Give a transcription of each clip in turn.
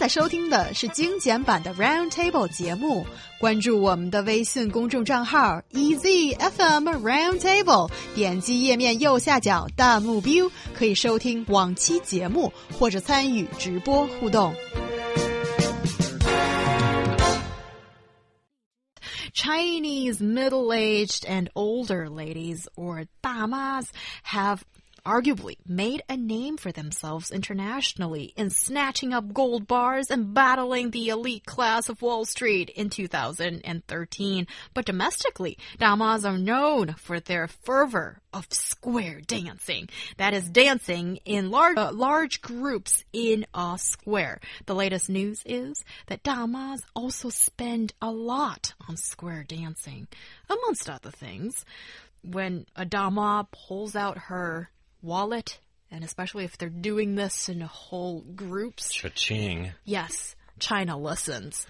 在收听的是精简版的 Round Table 节目。关注我们的微信公众账号 EZFM Round Table，点击页面右下角弹幕 view，可以收听往期节目或者参与直播互动。Chinese middle-aged and older ladies, or damas, have arguably made a name for themselves internationally in snatching up gold bars and battling the elite class of Wall Street in 2013. But domestically, damas are known for their fervor of square dancing. That is dancing in large, uh, large groups in a square. The latest news is that damas also spend a lot on square dancing, amongst other things. When a dama pulls out her wallet, and especially if they're doing this in whole groups. Cha-ching. Yes, China listens.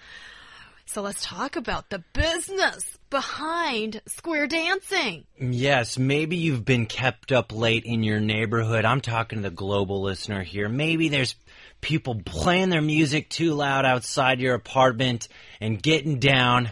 So let's talk about the business behind square dancing. Yes, maybe you've been kept up late in your neighborhood. I'm talking to the global listener here. Maybe there's people playing their music too loud outside your apartment and getting down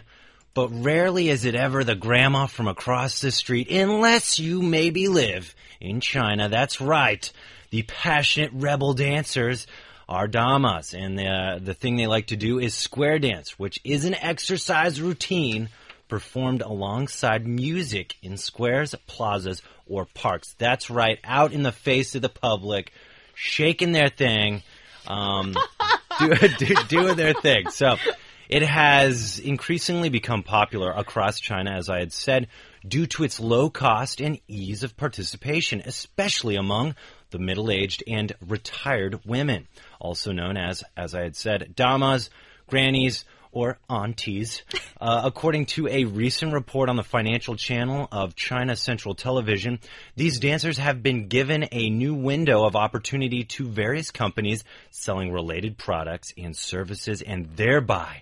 but rarely is it ever the grandma from across the street, unless you maybe live in China. That's right. The passionate rebel dancers are damas, and the, the thing they like to do is square dance, which is an exercise routine performed alongside music in squares, plazas, or parks. That's right, out in the face of the public, shaking their thing, um, do, do, doing their thing. So it has increasingly become popular across China, as I had said, due to its low cost and ease of participation, especially among the middle aged and retired women, also known as, as I had said, damas, grannies, or aunties. Uh, according to a recent report on the financial channel of China Central Television, these dancers have been given a new window of opportunity to various companies selling related products and services and thereby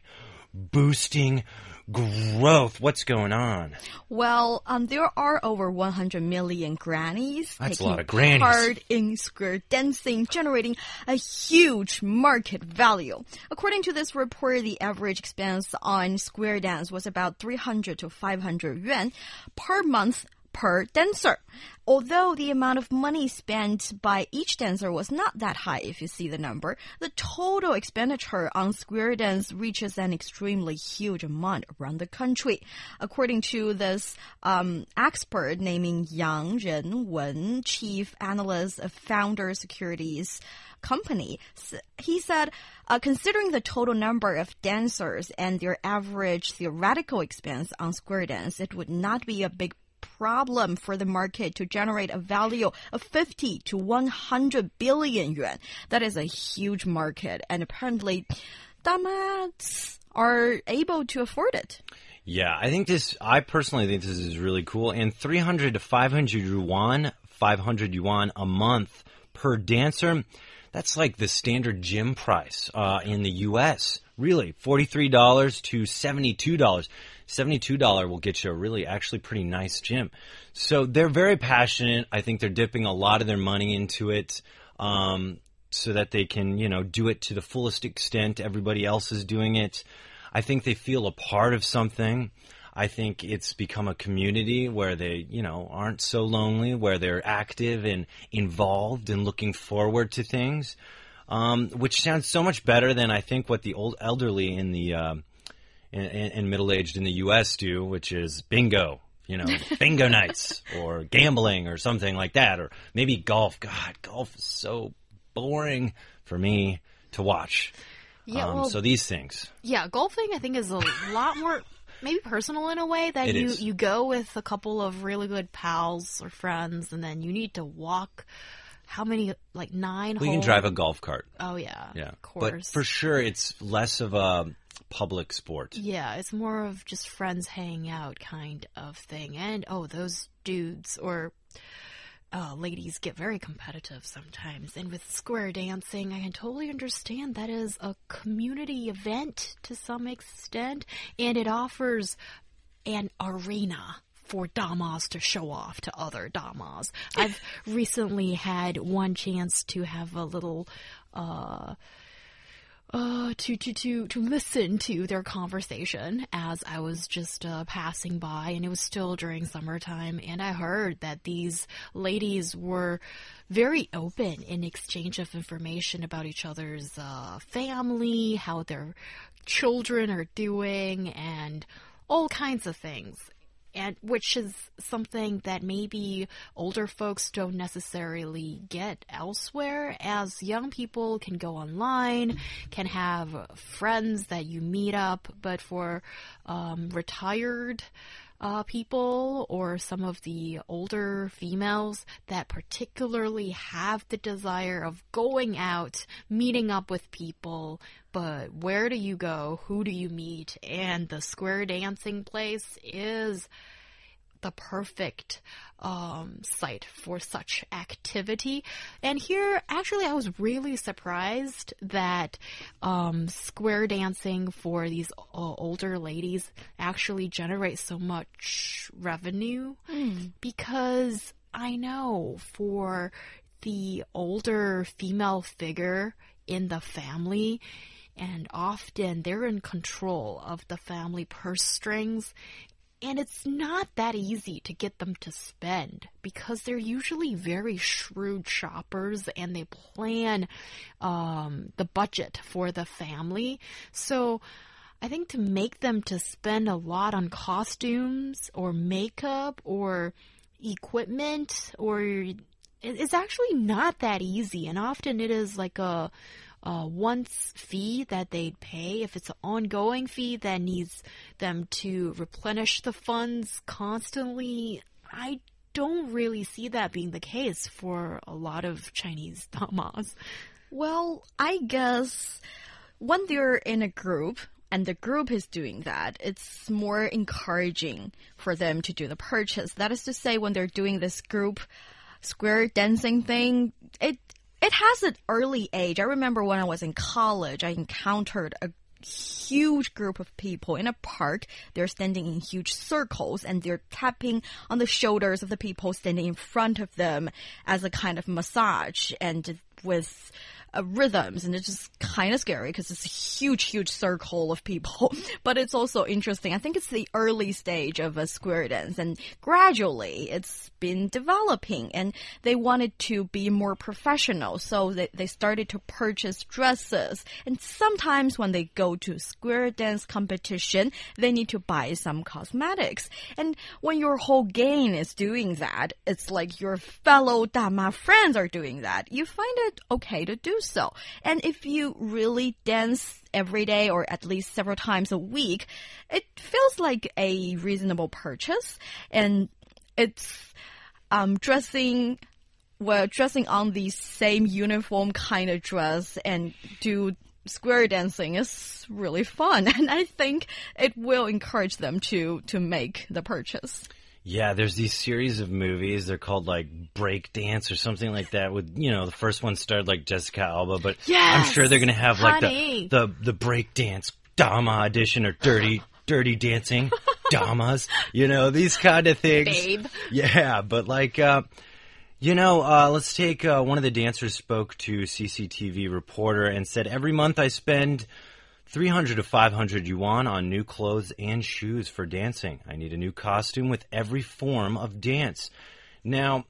boosting growth. What's going on? Well, um, there are over 100 million grannies That's taking a lot of grannies. part in square dancing, generating a huge market value. According to this report, the average expense on square dance was about 300 to 500 yuan per month per dancer. Although the amount of money spent by each dancer was not that high, if you see the number, the total expenditure on square dance reaches an extremely huge amount around the country. According to this um, expert naming Yang Renwen, chief analyst of Founder Securities company. He said, uh, considering the total number of dancers and their average theoretical expense on square dance, it would not be a big problem for the market to generate a value of 50 to 100 billion yuan. That is a huge market, and apparently, damas are able to afford it. Yeah, I think this, I personally think this is really cool. And 300 to 500 yuan, 500 yuan a month per dancer, that's like the standard gym price uh, in the U.S. Really, $43 to $72. $72 will get you a really actually pretty nice gym. So they're very passionate. I think they're dipping a lot of their money into it. Um, so that they can, you know, do it to the fullest extent. Everybody else is doing it. I think they feel a part of something. I think it's become a community where they, you know, aren't so lonely, where they're active and involved and looking forward to things, um, which sounds so much better than I think what the old elderly in the uh, and, and middle aged in the U.S. do, which is bingo. You know, bingo nights or gambling or something like that, or maybe golf. God, golf is so boring for me to watch. Yeah, um, well, so these things. Yeah, golfing I think is a lot more maybe personal in a way that It you is. you go with a couple of really good pals or friends and then you need to walk how many like nine We can drive a golf cart. Oh yeah. Yeah, Of course. but for sure, it's less of a public sport. Yeah, it's more of just friends hanging out kind of thing. And oh, those dudes or uh, ladies get very competitive sometimes. And with square dancing, I can totally understand that is a community event to some extent, and it offers an arena for damas to show off to other damas. I've recently had one chance to have a little uh uh, to, to, to, to listen to their conversation as I was just uh, passing by, and it was still during summertime, and I heard that these ladies were very open in exchange of information about each other's uh, family, how their children are doing, and all kinds of things and which is something that maybe older folks don't necessarily get elsewhere as young people can go online can have friends that you meet up but for um, retired uh, people or some of the older females that particularly have the desire of going out, meeting up with people, but where do you go? Who do you meet? And the square dancing place is the perfect um, site for such activity. And here, actually, I was really surprised that um, square dancing for these uh, older ladies actually generates so much revenue Mm. because I know for the older female figure in the family, and often they're in control of the family purse strings. And it's not that easy to get them to spend because they're usually very shrewd shoppers and they plan um, the budget for the family. So I think to make them to spend a lot on costumes or makeup or equipment or it's actually not that easy and often it is like a, a once fee that they'd pay if it's an ongoing fee that needs them to replenish the funds constantly i don't really see that being the case for a lot of chinese damas Well, I guess when they're in a group and the group is doing that, it's more encouraging for them to do the purchase. That is to say, when they're doing this group square dancing thing, it it has an early age. I remember when I was in college, I encountered a huge group of people in a park. They're standing in huge circles and they're tapping on the shoulders of the people standing in front of them as a kind of massage and with uh, rhythms and it's just kind of scary because it's a huge huge circle of people. But it's also interesting. I think it's the early stage of a square dance and gradually it's been developing and they wanted to be more professional. So they, they started to purchase dresses. And sometimes when they go to square dance competition they need to buy some cosmetics. And when your whole gang is doing that it's like your fellow dama friends are doing that. You find it okay to do so. And if you really dance every day or at least several times a week it feels like a reasonable purchase. And it's um, dressing well dressing on the same uniform kind of dress and do square dancing is really fun. And i think it will encourage them to to make the purchase Yeah, there's these series of movies. They're called like Break Dance or something like that. With you know, the first one starred like Jessica Alba, but I'm sure they're gonna have like honey. the the the break dance Dama edition or Dirty Dirty Dancing Damas. You know these kind of things. babe Yeah, but like, uh, you know, uh, let's take uh, one of the dancers spoke to CCTV reporter and said every month I spend 300 to 500 yuan on new clothes and shoes for dancing. I need a new costume with every form of dance. Now,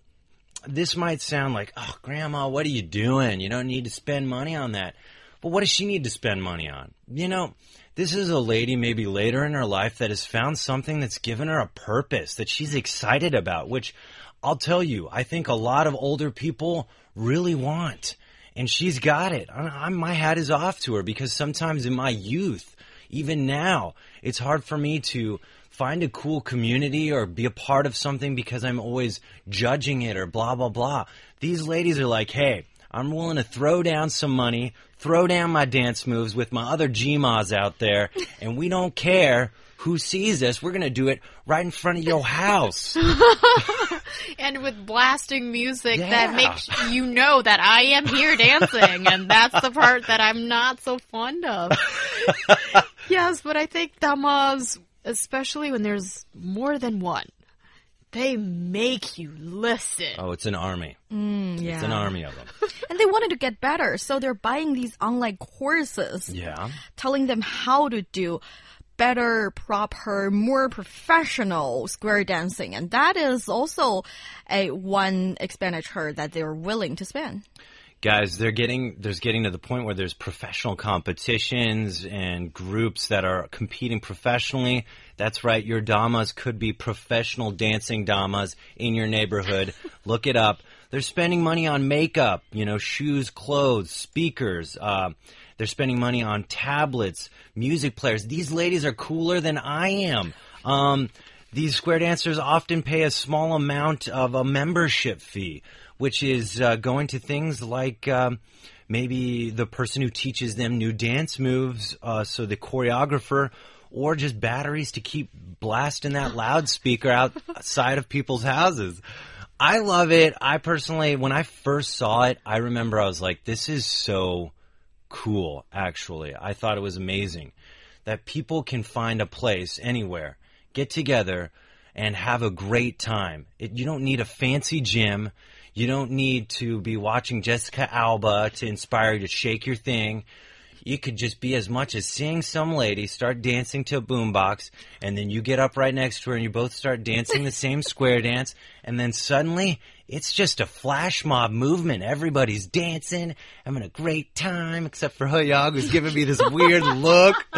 this might sound like, oh, Grandma, what are you doing? You don't need to spend money on that. But what does she need to spend money on? You know, this is a lady maybe later in her life that has found something that's given her a purpose that she's excited about, which I'll tell you, I think a lot of older people really want. And she's got it. I, I, my hat is off to her because sometimes in my youth, even now, it's hard for me to find a cool community or be a part of something because I'm always judging it or blah, blah, blah. These ladies are like, hey, I'm willing to throw down some money, throw down my dance moves with my other GMAs out there, and we don't care who sees us. We're going to do it right in front of your house. and with blasting music Yeah. that makes you know that I am here dancing, and that's the part that I'm not so fond of. yes, but I think damas, especially when there's more than one, they make you listen. Oh, it's an army. Mm, yeah. It's an army of them. And they wanted to get better, so they're buying these online courses, Yeah. telling them how to do better, proper, more professional square dancing. And that is also a one expenditure that they're willing to spend. guys they're getting there's getting to the point where there's professional competitions and groups that are competing professionally that's right your damas could be professional dancing damas in your neighborhood look it up they're spending money on makeup you know shoes clothes speakers uh, they're spending money on tablets music players these ladies are cooler than i am um, these square dancers often pay a small amount of a membership fee, which is uh, going to things like um, maybe the person who teaches them new dance moves, uh, so the choreographer, or just batteries to keep blasting that loudspeaker outside of people's houses. I love it. I personally, when I first saw it, I remember I was like, this is so cool, actually. I thought it was amazing that people can find a place anywhere, get together, and have a great time. It, you don't need a fancy gym. You don't need to be watching Jessica Alba to inspire you to shake your thing. You could just be as much as seeing some lady start dancing to a boombox, and then you get up right next to her and you both start dancing the same square dance, and then suddenly it's just a flash mob movement. Everybody's dancing, I'm having a great time, except for Huyang, who's giving me this weird look.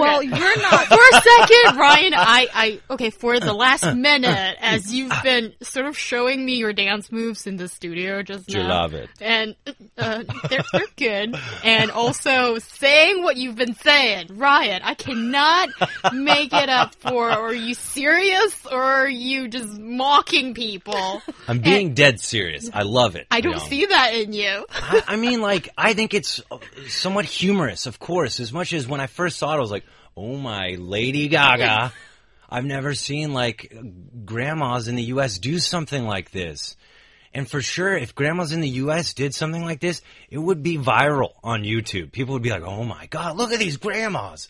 Well, you're not. for a second, Ryan, I, I, okay, for the last minute, as you've been sort of showing me your dance moves in the studio just You now. love it. And, uh, they're, they're good. And also saying what you've been saying. Ryan, I cannot make it up for, are you serious or are you just mocking people? I'm being dead serious. I love it. I don't see that in you. I, I mean, like, I think it's somewhat humorous, of course, as much as when I first saw it, I was like, oh my Lady Gaga. I've never seen, like, grandmas in the U.S. do something like this. And for sure, if grandmas in the U.S. did something like this, it would be viral on YouTube. People would be like, oh my God, look at these grandmas.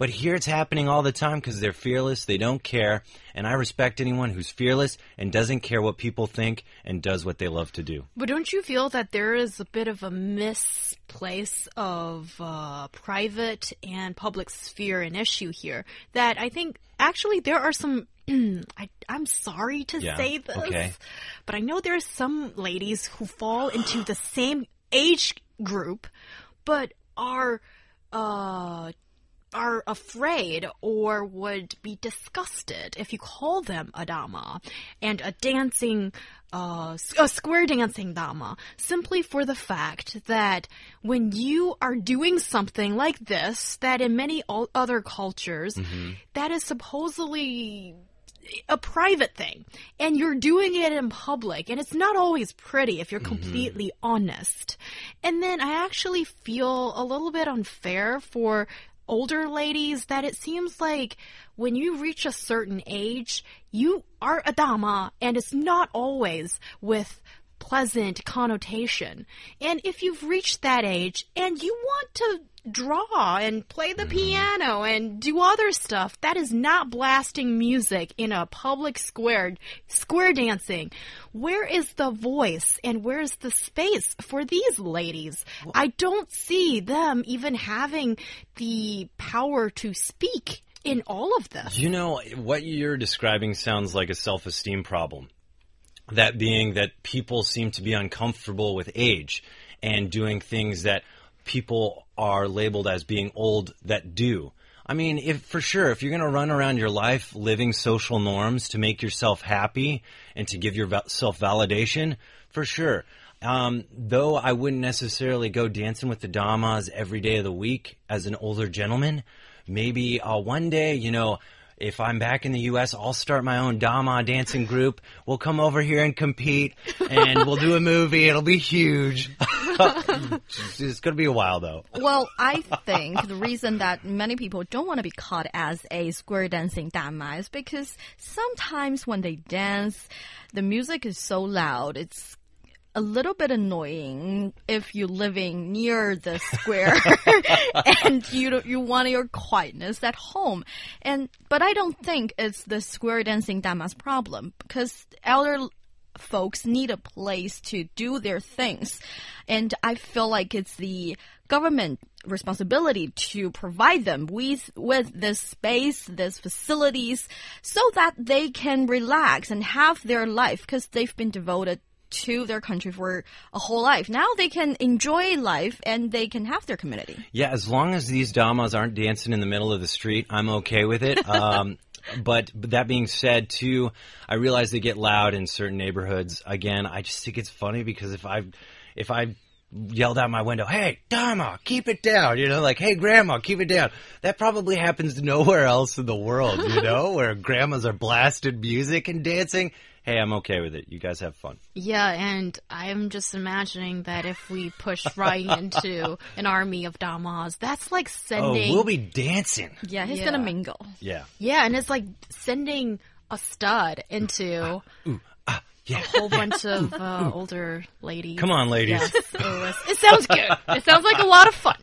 But here it's happening all the time because they're fearless, they don't care, and I respect anyone who's fearless and doesn't care what people think and does what they love to do. But don't you feel that there is a bit of a misplace of uh, private and public sphere and issue here? That I think actually there are some. I, I'm sorry to Yeah, say this, okay. but I know there are some ladies who fall into the same age group, but are uh are afraid or would be disgusted if you call them a dama and a dancing uh, a square dancing dama simply for the fact that when you are doing something like this that in many other cultures that is supposedly a private thing and you're doing it in public and it's not always pretty if you're completely honest. And then I actually feel a little bit unfair for older ladies that it seems like when you reach a certain age, you are a dama and it's not always with pleasant connotation. And if you've reached that age and you want to draw and play the mm. piano and do other stuff, that is not blasting music in a public square, square dancing. Where is the voice and where is the space for these ladies? I don't see them even having the power to speak in all of this. You know, what you're describing sounds like a self esteem problem. That being that people seem to be uncomfortable with age and doing things that people are labeled as being old that do. I mean, if for sure, if you're going to run around your life living social norms to make yourself happy and to give yourself validation, for sure. Um, though I wouldn't necessarily go dancing with the damas every day of the week as an older gentleman, maybe uh, one day, you know, if I'm back in the U.S., I'll start my own Dama dancing group. We'll come over here and compete, and we'll do a movie. It'll be huge. it's going to be a while, though. Well, I think the reason that many people don't want to be caught as a square dancing dama is because sometimes when they dance, the music is so loud, it's a little bit annoying if you're living near the square and you you want your quietness at home. And but I don't think it's the square dancing damas problem because elder folks need a place to do their things. And I feel like it's the government responsibility to provide them with with this space, these facilities, so that they can relax and have their life because they've been devoted to their country for a whole life. Now they can enjoy life and they can have their community. Yeah, as long as these damas aren't dancing in the middle of the street, I'm okay with it. Um, but, but that being said, too, I realize they get loud in certain neighborhoods. Again, I just think it's funny because if I, if I yelled out my window, "Hey, Dama, keep it down," you know, like, "Hey, Grandma, keep it down," that probably happens nowhere else in the world, you know, where grandmas are blasting music and dancing. Hey, I'm okay with it. You guys have fun. Yeah, and I'm just imagining that if we push right into an army of damas, that's like sending. Oh, sending. we'll be dancing. Yeah, he's Yeah. gonna mingle. Yeah. yeah, and it's like sending a stud into Ah, yeah. a whole bunch of uh, older ladies. Come on, ladies. Yes, it sounds good. It sounds like a lot of fun.